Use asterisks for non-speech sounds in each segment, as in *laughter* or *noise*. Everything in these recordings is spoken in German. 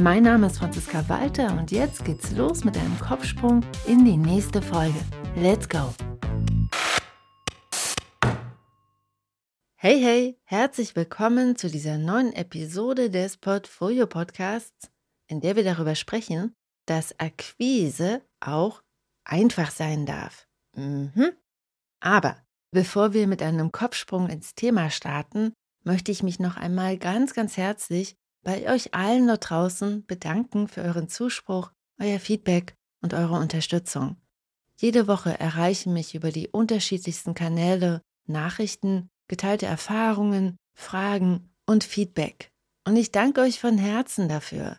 Mein Name ist Franziska Walter und jetzt geht's los mit einem Kopfsprung in die nächste Folge. Let's go! Hey, hey, herzlich willkommen zu dieser neuen Episode des Portfolio Podcasts, in der wir darüber sprechen, dass Akquise auch einfach sein darf. Mhm. Aber bevor wir mit einem Kopfsprung ins Thema starten, möchte ich mich noch einmal ganz, ganz herzlich bei euch allen da draußen bedanken für euren Zuspruch, euer Feedback und eure Unterstützung. Jede Woche erreichen mich über die unterschiedlichsten Kanäle Nachrichten, geteilte Erfahrungen, Fragen und Feedback. Und ich danke euch von Herzen dafür.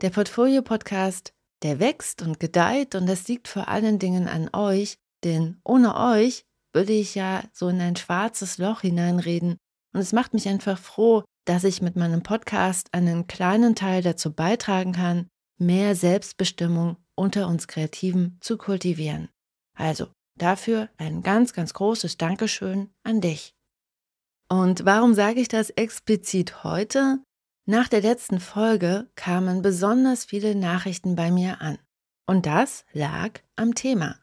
Der Portfolio-Podcast, der wächst und gedeiht und das liegt vor allen Dingen an euch, denn ohne euch würde ich ja so in ein schwarzes Loch hineinreden. Und es macht mich einfach froh, dass ich mit meinem Podcast einen kleinen Teil dazu beitragen kann, mehr Selbstbestimmung unter uns Kreativen zu kultivieren. Also dafür ein ganz, ganz großes Dankeschön an dich. Und warum sage ich das explizit heute? Nach der letzten Folge kamen besonders viele Nachrichten bei mir an. Und das lag am Thema.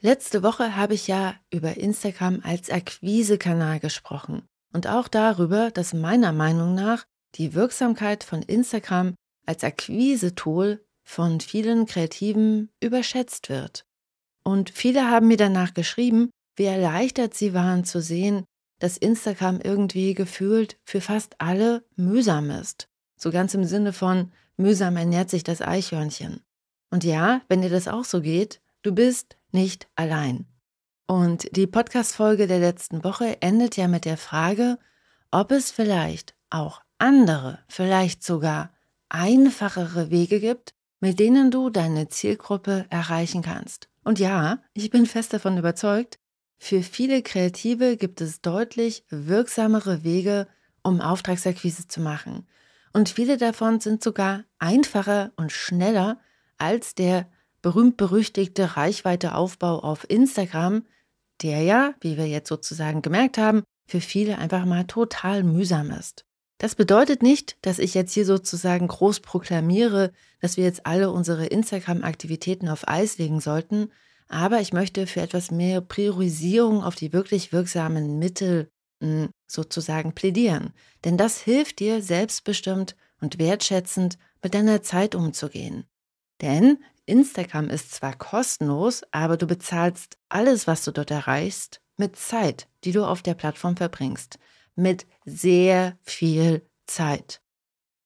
Letzte Woche habe ich ja über Instagram als Akquisekanal gesprochen und auch darüber, dass meiner Meinung nach die Wirksamkeit von Instagram als Akquise-Tool von vielen Kreativen überschätzt wird. Und viele haben mir danach geschrieben, wie erleichtert sie waren zu sehen, dass Instagram irgendwie gefühlt für fast alle mühsam ist. So ganz im Sinne von mühsam ernährt sich das Eichhörnchen. Und ja, wenn dir das auch so geht, du bist nicht allein. Und die Podcast-Folge der letzten Woche endet ja mit der Frage, ob es vielleicht auch andere, vielleicht sogar einfachere Wege gibt, mit denen du deine Zielgruppe erreichen kannst. Und ja, ich bin fest davon überzeugt, für viele Kreative gibt es deutlich wirksamere Wege, um Auftragsakquise zu machen. Und viele davon sind sogar einfacher und schneller als der berühmt-berüchtigte Reichweiteaufbau auf Instagram, der ja, wie wir jetzt sozusagen gemerkt haben, für viele einfach mal total mühsam ist. Das bedeutet nicht, dass ich jetzt hier sozusagen groß proklamiere, dass wir jetzt alle unsere Instagram-Aktivitäten auf Eis legen sollten, aber ich möchte für etwas mehr Priorisierung auf die wirklich wirksamen Mittel hm, sozusagen plädieren. Denn das hilft dir, selbstbestimmt und wertschätzend mit deiner Zeit umzugehen. Denn Instagram ist zwar kostenlos, aber du bezahlst alles, was du dort erreichst, mit Zeit, die du auf der Plattform verbringst. Mit sehr viel Zeit.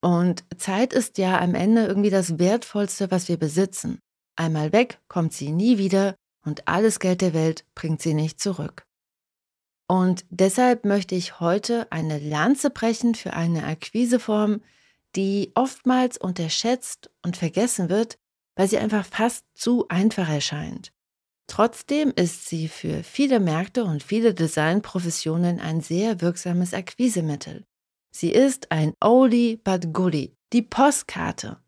Und Zeit ist ja am Ende irgendwie das Wertvollste, was wir besitzen. Einmal weg kommt sie nie wieder und alles Geld der Welt bringt sie nicht zurück. Und deshalb möchte ich heute eine Lanze brechen für eine Akquiseform, die oftmals unterschätzt und vergessen wird, weil sie einfach fast zu einfach erscheint. Trotzdem ist sie für viele Märkte und viele Designprofessionen ein sehr wirksames Akquisemittel. Sie ist ein Oldie but Goodie, die Postkarte.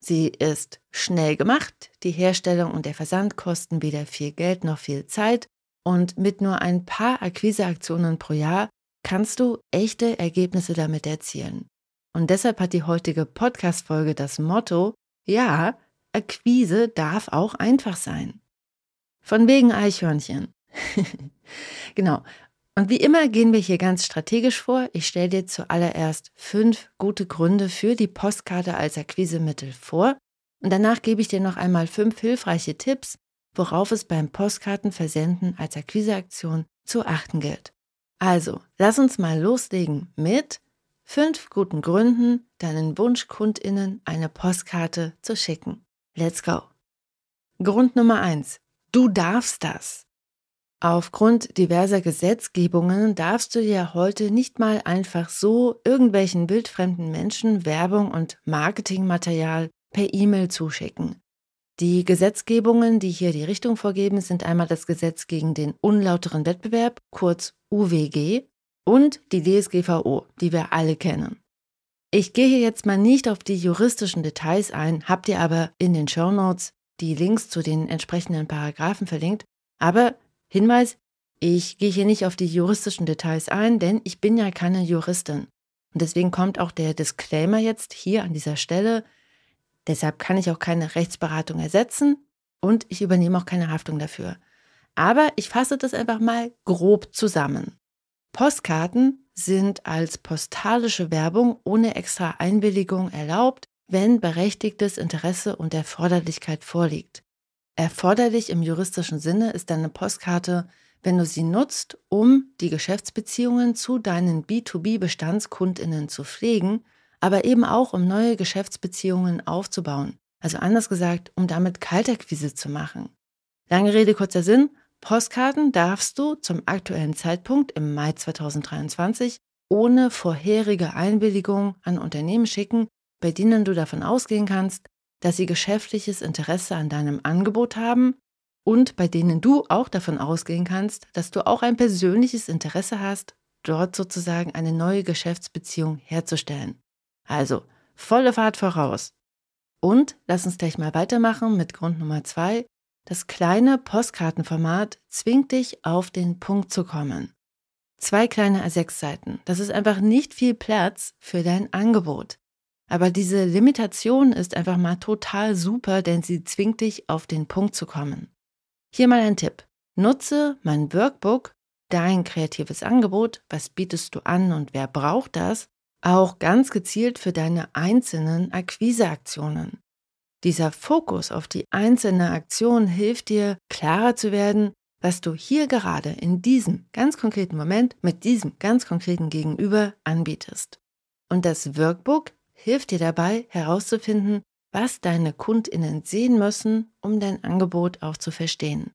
Sie ist schnell gemacht, die Herstellung und der Versand kosten weder viel Geld noch viel Zeit und mit nur ein paar Akquiseaktionen pro Jahr kannst du echte Ergebnisse damit erzielen. Und deshalb hat die heutige Podcast-Folge das Motto, ja, Akquise darf auch einfach sein. Von wegen Eichhörnchen. *laughs* genau. Und wie immer gehen wir hier ganz strategisch vor. Ich stelle dir zuallererst fünf gute Gründe für die Postkarte als Akquisemittel vor. Und danach gebe ich dir noch einmal fünf hilfreiche Tipps, worauf es beim Postkartenversenden als Akquiseaktion zu achten gilt. Also, lass uns mal loslegen mit fünf guten Gründen, deinen Wunschkundinnen eine Postkarte zu schicken. Let's go. Grund Nummer eins: Du darfst das. Aufgrund diverser Gesetzgebungen darfst du ja heute nicht mal einfach so irgendwelchen wildfremden Menschen Werbung und Marketingmaterial per E-Mail zuschicken. Die Gesetzgebungen, die hier die Richtung vorgeben, sind einmal das Gesetz gegen den unlauteren Wettbewerb, kurz UWG, und die DSGVO, die wir alle kennen. Ich gehe hier jetzt mal nicht auf die juristischen Details ein, habt ihr aber in den Show Notes die Links zu den entsprechenden Paragraphen verlinkt. Aber Hinweis, ich gehe hier nicht auf die juristischen Details ein, denn ich bin ja keine Juristin. Und deswegen kommt auch der Disclaimer jetzt hier an dieser Stelle. Deshalb kann ich auch keine Rechtsberatung ersetzen und ich übernehme auch keine Haftung dafür. Aber ich fasse das einfach mal grob zusammen. Postkarten sind als postalische Werbung ohne extra Einwilligung erlaubt, wenn berechtigtes Interesse und Erforderlichkeit vorliegt. Erforderlich im juristischen Sinne ist eine Postkarte, wenn du sie nutzt, um die Geschäftsbeziehungen zu deinen B2B-Bestandskundinnen zu pflegen aber eben auch, um neue Geschäftsbeziehungen aufzubauen. Also anders gesagt, um damit Kaltakquise zu machen. Lange Rede, kurzer Sinn. Postkarten darfst du zum aktuellen Zeitpunkt im Mai 2023 ohne vorherige Einwilligung an Unternehmen schicken, bei denen du davon ausgehen kannst, dass sie geschäftliches Interesse an deinem Angebot haben und bei denen du auch davon ausgehen kannst, dass du auch ein persönliches Interesse hast, dort sozusagen eine neue Geschäftsbeziehung herzustellen. Also volle Fahrt voraus. Und lass uns gleich mal weitermachen mit Grund Nummer zwei. Das kleine Postkartenformat zwingt dich auf den Punkt zu kommen. Zwei kleine A6-Seiten. Das ist einfach nicht viel Platz für dein Angebot. Aber diese Limitation ist einfach mal total super, denn sie zwingt dich auf den Punkt zu kommen. Hier mal ein Tipp. Nutze mein Workbook, dein kreatives Angebot, was bietest du an und wer braucht das, auch ganz gezielt für deine einzelnen Akquiseaktionen. Dieser Fokus auf die einzelne Aktion hilft dir, klarer zu werden, was du hier gerade in diesem ganz konkreten Moment mit diesem ganz konkreten Gegenüber anbietest. Und das Workbook hilft dir dabei herauszufinden, was deine Kundinnen sehen müssen, um dein Angebot auch zu verstehen.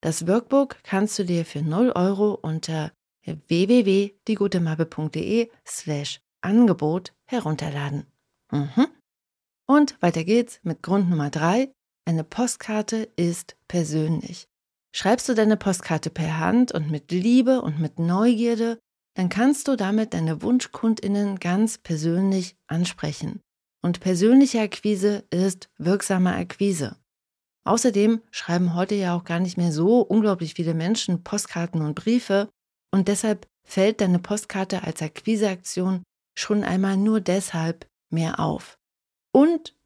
Das Workbook kannst du dir für 0 Euro unter www.diegutemappe.de slash Angebot herunterladen. Mhm. Und weiter geht's mit Grund Nummer drei. Eine Postkarte ist persönlich. Schreibst du deine Postkarte per Hand und mit Liebe und mit Neugierde, dann kannst du damit deine Wunschkundinnen ganz persönlich ansprechen. Und persönliche Akquise ist wirksame Akquise. Außerdem schreiben heute ja auch gar nicht mehr so unglaublich viele Menschen Postkarten und Briefe und deshalb fällt deine Postkarte als Akquiseaktion schon einmal nur deshalb mehr auf. Und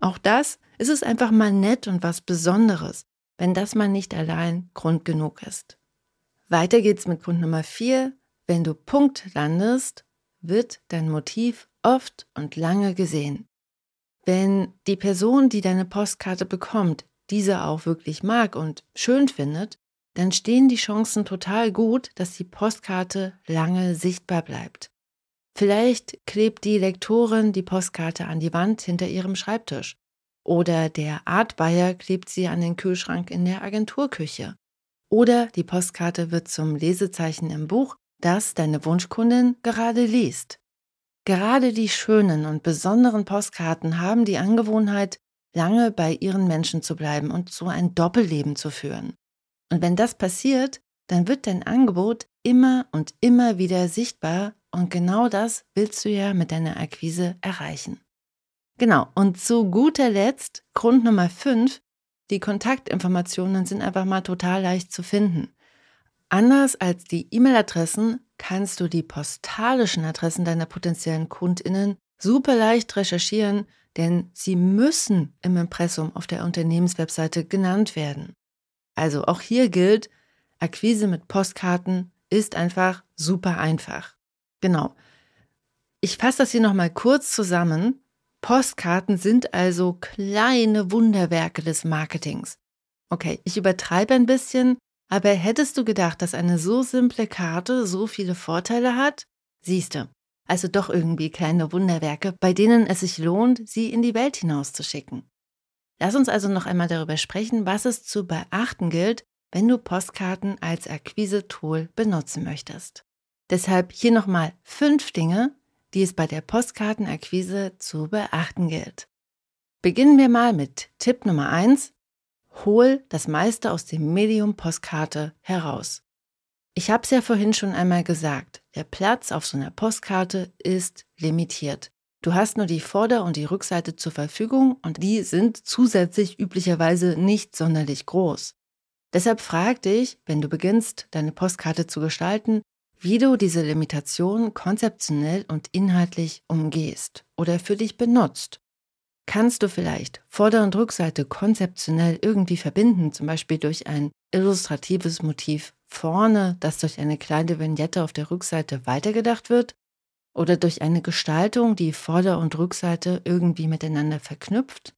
auch das, ist es einfach mal nett und was Besonderes, wenn das mal nicht allein Grund genug ist. Weiter geht's mit Grund Nummer vier. Wenn du Punkt landest, wird dein Motiv oft und lange gesehen. Wenn die Person, die deine Postkarte bekommt, diese auch wirklich mag und schön findet, dann stehen die Chancen total gut, dass die Postkarte lange sichtbar bleibt. Vielleicht klebt die Lektorin die Postkarte an die Wand hinter ihrem Schreibtisch. Oder der Artbuyer klebt sie an den Kühlschrank in der Agenturküche. Oder die Postkarte wird zum Lesezeichen im Buch, das deine Wunschkundin gerade liest. Gerade die schönen und besonderen Postkarten haben die Angewohnheit, lange bei ihren Menschen zu bleiben und so ein Doppelleben zu führen. Und wenn das passiert, dann wird dein Angebot immer und immer wieder sichtbar und genau das willst du ja mit deiner Akquise erreichen. Genau, und zu guter Letzt, Grund Nummer 5, die Kontaktinformationen sind einfach mal total leicht zu finden. Anders als die E-Mail-Adressen kannst du die postalischen Adressen deiner potenziellen Kundinnen super leicht recherchieren, denn sie müssen im Impressum auf der Unternehmenswebseite genannt werden. Also auch hier gilt, Akquise mit Postkarten ist einfach super einfach. Genau. Ich fasse das hier nochmal kurz zusammen. Postkarten sind also kleine Wunderwerke des Marketings. Okay, ich übertreibe ein bisschen, aber hättest du gedacht, dass eine so simple Karte so viele Vorteile hat? Siehste, also doch irgendwie kleine Wunderwerke, bei denen es sich lohnt, sie in die Welt hinauszuschicken. Lass uns also noch einmal darüber sprechen, was es zu beachten gilt, wenn du Postkarten als Akquise-Tool benutzen möchtest. Deshalb hier nochmal fünf Dinge, die es bei der Postkartenakquise zu beachten gilt. Beginnen wir mal mit Tipp Nummer eins: Hol das meiste aus dem Medium Postkarte heraus. Ich habe es ja vorhin schon einmal gesagt, der Platz auf so einer Postkarte ist limitiert. Du hast nur die Vorder- und die Rückseite zur Verfügung und die sind zusätzlich üblicherweise nicht sonderlich groß. Deshalb frag dich, wenn du beginnst, deine Postkarte zu gestalten, wie du diese Limitation konzeptionell und inhaltlich umgehst oder für dich benutzt. Kannst du vielleicht Vorder- und Rückseite konzeptionell irgendwie verbinden, zum Beispiel durch ein illustratives Motiv vorne, das durch eine kleine Vignette auf der Rückseite weitergedacht wird? Oder durch eine Gestaltung, die Vorder- und Rückseite irgendwie miteinander verknüpft?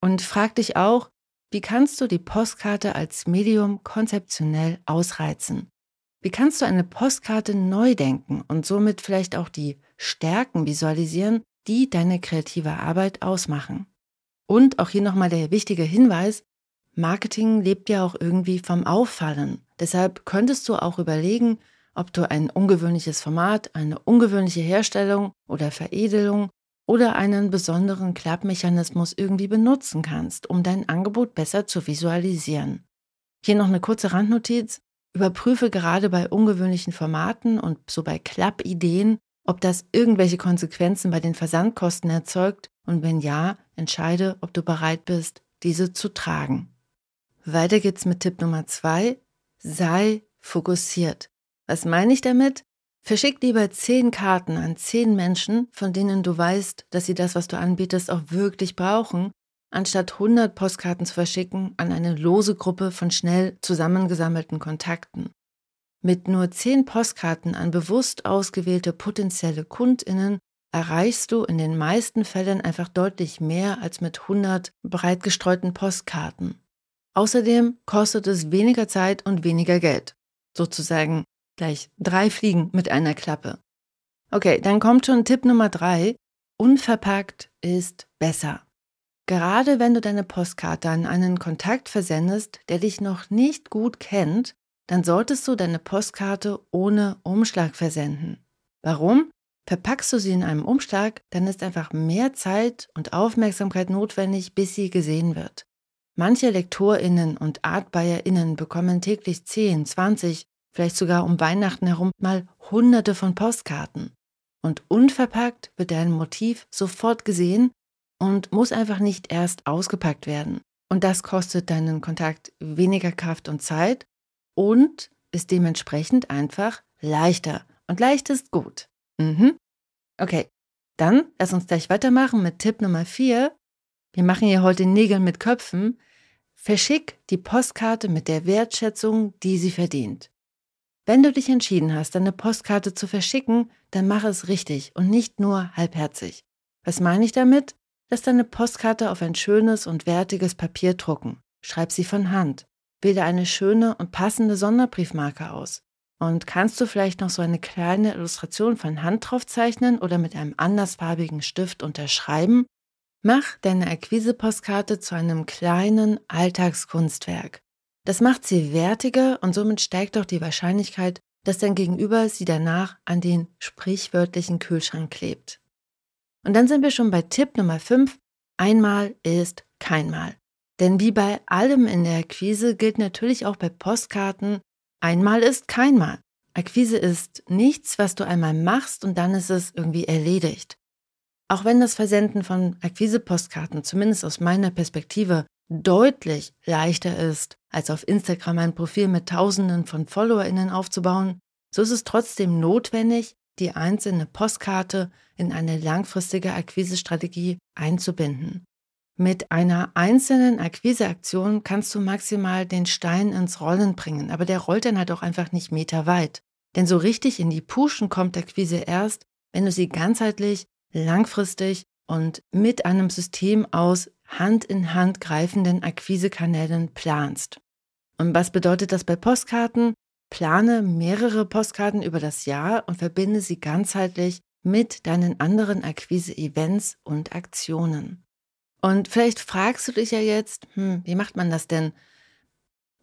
Und frag dich auch, wie kannst du die Postkarte als Medium konzeptionell ausreizen? Wie kannst du eine Postkarte neu denken und somit vielleicht auch die Stärken visualisieren, die deine kreative Arbeit ausmachen? Und auch hier nochmal der wichtige Hinweis, Marketing lebt ja auch irgendwie vom Auffallen. Deshalb könntest du auch überlegen, ob du ein ungewöhnliches Format, eine ungewöhnliche Herstellung oder Veredelung oder einen besonderen Klappmechanismus irgendwie benutzen kannst, um dein Angebot besser zu visualisieren. Hier noch eine kurze Randnotiz. Überprüfe gerade bei ungewöhnlichen Formaten und so bei Klappideen, ob das irgendwelche Konsequenzen bei den Versandkosten erzeugt und wenn ja, entscheide, ob du bereit bist, diese zu tragen. Weiter geht's mit Tipp Nummer zwei. Sei fokussiert. Was meine ich damit? Verschick lieber zehn Karten an zehn Menschen, von denen du weißt, dass sie das, was du anbietest, auch wirklich brauchen, anstatt 100 Postkarten zu verschicken an eine lose Gruppe von schnell zusammengesammelten Kontakten. Mit nur 10 Postkarten an bewusst ausgewählte potenzielle Kundinnen erreichst du in den meisten Fällen einfach deutlich mehr als mit 100 breit gestreuten Postkarten. Außerdem kostet es weniger Zeit und weniger Geld. Sozusagen gleich drei Fliegen mit einer Klappe. Okay, dann kommt schon Tipp Nummer drei. Unverpackt ist besser. Gerade wenn du deine Postkarte an einen Kontakt versendest, der dich noch nicht gut kennt, dann solltest du deine Postkarte ohne Umschlag versenden. Warum? Verpackst du sie in einem Umschlag, dann ist einfach mehr Zeit und Aufmerksamkeit notwendig, bis sie gesehen wird. Manche LektorInnen und ArtbuierInnen bekommen täglich 10, 20, vielleicht sogar um Weihnachten herum mal hunderte von Postkarten. Und unverpackt wird dein Motiv sofort gesehen und muss einfach nicht erst ausgepackt werden. Und das kostet deinen Kontakt weniger Kraft und Zeit und ist dementsprechend einfach leichter. Und leicht ist gut. Mhm. Okay, dann lass uns gleich weitermachen mit Tipp Nummer 4. Wir machen hier heute Nägel mit Köpfen. Verschick die Postkarte mit der Wertschätzung, die sie verdient. Wenn du dich entschieden hast, deine Postkarte zu verschicken, dann mach es richtig und nicht nur halbherzig. Was meine ich damit? Lass deine Postkarte auf ein schönes und wertiges Papier drucken. Schreib sie von Hand. Wähle eine schöne und passende Sonderbriefmarke aus. Und kannst du vielleicht noch so eine kleine Illustration von Hand drauf zeichnen oder mit einem andersfarbigen Stift unterschreiben? Mach deine Akquise-Postkarte zu einem kleinen Alltagskunstwerk. Das macht sie wertiger und somit steigt auch die Wahrscheinlichkeit, dass dein Gegenüber sie danach an den sprichwörtlichen Kühlschrank klebt. Und dann sind wir schon bei Tipp Nummer 5. Einmal ist keinmal. Denn wie bei allem in der Akquise gilt natürlich auch bei Postkarten, einmal ist keinmal. Akquise ist nichts, was du einmal machst und dann ist es irgendwie erledigt. Auch wenn das Versenden von Akquise-Postkarten zumindest aus meiner Perspektive deutlich leichter ist, als auf Instagram ein Profil mit Tausenden von FollowerInnen aufzubauen, so ist es trotzdem notwendig, die einzelne Postkarte in eine langfristige Akquisestrategie einzubinden. Mit einer einzelnen Akquiseaktion kannst du maximal den Stein ins Rollen bringen, aber der rollt dann halt auch einfach nicht meterweit. Denn so richtig in die Puschen kommt Akquise erst, wenn du sie ganzheitlich, langfristig und mit einem System aus Hand in Hand greifenden Akquisekanälen planst. Und was bedeutet das bei Postkarten? Plane mehrere Postkarten über das Jahr und verbinde sie ganzheitlich mit deinen anderen Akquise-Events und Aktionen. Und vielleicht fragst du dich ja jetzt, hm, wie macht man das denn?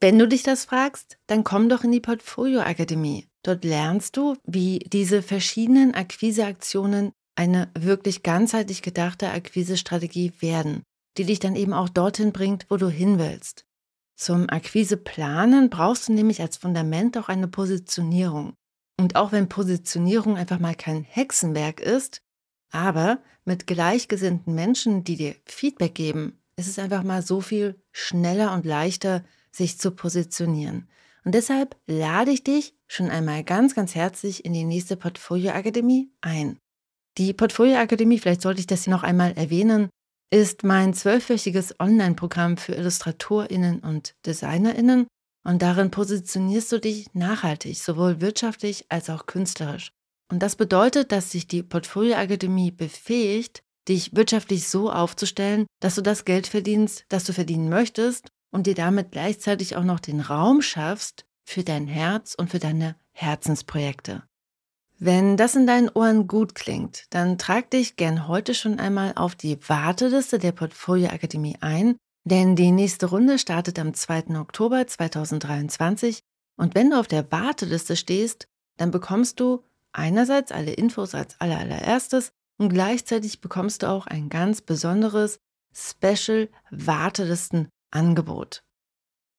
Wenn du dich das fragst, dann komm doch in die Portfolio Akademie. Dort lernst du, wie diese verschiedenen Akquiseaktionen eine wirklich ganzheitlich gedachte Akquisestrategie werden. die dich dann eben auch dorthin bringt, wo du hin willst. Zum Akquise planen brauchst du nämlich als Fundament auch eine Positionierung. Und auch wenn Positionierung einfach mal kein Hexenwerk ist, aber mit gleichgesinnten Menschen, die dir Feedback geben, ist es einfach mal so viel schneller und leichter, sich zu positionieren. Und deshalb lade ich dich schon einmal ganz, ganz herzlich in die nächste Portfolio Akademie ein. Die Portfolio Akademie, vielleicht sollte ich das hier noch einmal erwähnen, ist mein zwölfwöchiges Online-Programm für IllustratorInnen und DesignerInnen und darin positionierst du dich nachhaltig, sowohl wirtschaftlich als auch künstlerisch. Und das bedeutet, dass sich die Portfolio Akademie befähigt, dich wirtschaftlich so aufzustellen, dass du das Geld verdienst, das du verdienen möchtest und dir damit gleichzeitig auch noch den Raum schaffst für dein Herz und für deine Herzensprojekte. Wenn das in deinen Ohren gut klingt, dann trag dich gern heute schon einmal auf die Warteliste der Portfolio Akademie ein, denn die nächste Runde startet am 2. Oktober 2023 und wenn du auf der Warteliste stehst, dann bekommst du einerseits alle Infos als allererstes und gleichzeitig bekommst du auch ein ganz besonderes Special Wartelistenangebot.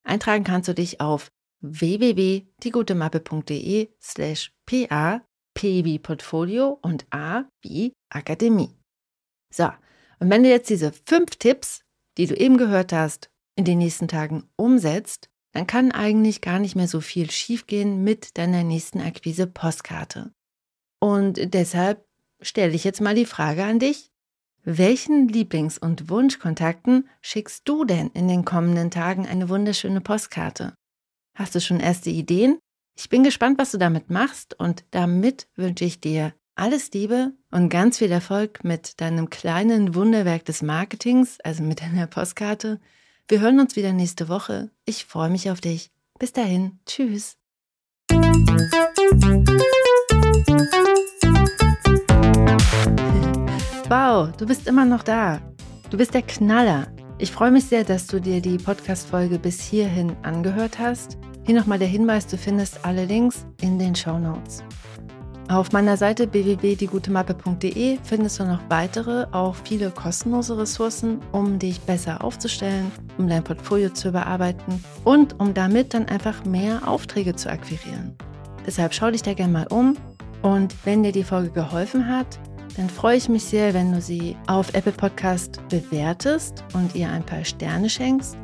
Eintragen kannst du dich auf www.diegutemappe.de slash pa P wie Portfolio und A wie Akademie. So, und wenn du jetzt diese fünf Tipps, die du eben gehört hast, in den nächsten Tagen umsetzt, dann kann eigentlich gar nicht mehr so viel schiefgehen mit deiner nächsten Akquise-Postkarte. Und deshalb stelle ich jetzt mal die Frage an dich. Welchen Lieblings- und Wunschkontakten schickst du denn in den kommenden Tagen eine wunderschöne Postkarte? Hast du schon erste Ideen? Ich bin gespannt, was du damit machst und damit wünsche ich dir alles Liebe und ganz viel Erfolg mit deinem kleinen Wunderwerk des Marketings, also mit deiner Postkarte. Wir hören uns wieder nächste Woche. Ich freue mich auf dich. Bis dahin. Tschüss. Wow, du bist immer noch da. Du bist der Knaller. Ich freue mich sehr, dass du dir die Podcast-Folge bis hierhin angehört hast. Hier nochmal der Hinweis, du findest alle Links in den Show Notes. Auf meiner Seite www.diegutemappe.de findest du noch weitere, auch viele kostenlose Ressourcen, um dich besser aufzustellen, um dein Portfolio zu überarbeiten und um damit dann einfach mehr Aufträge zu akquirieren. Deshalb schau dich da gerne mal um und wenn dir die Folge geholfen hat, dann freue ich mich sehr, wenn du sie auf Apple Podcast bewertest und ihr ein paar Sterne schenkst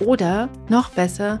oder noch besser,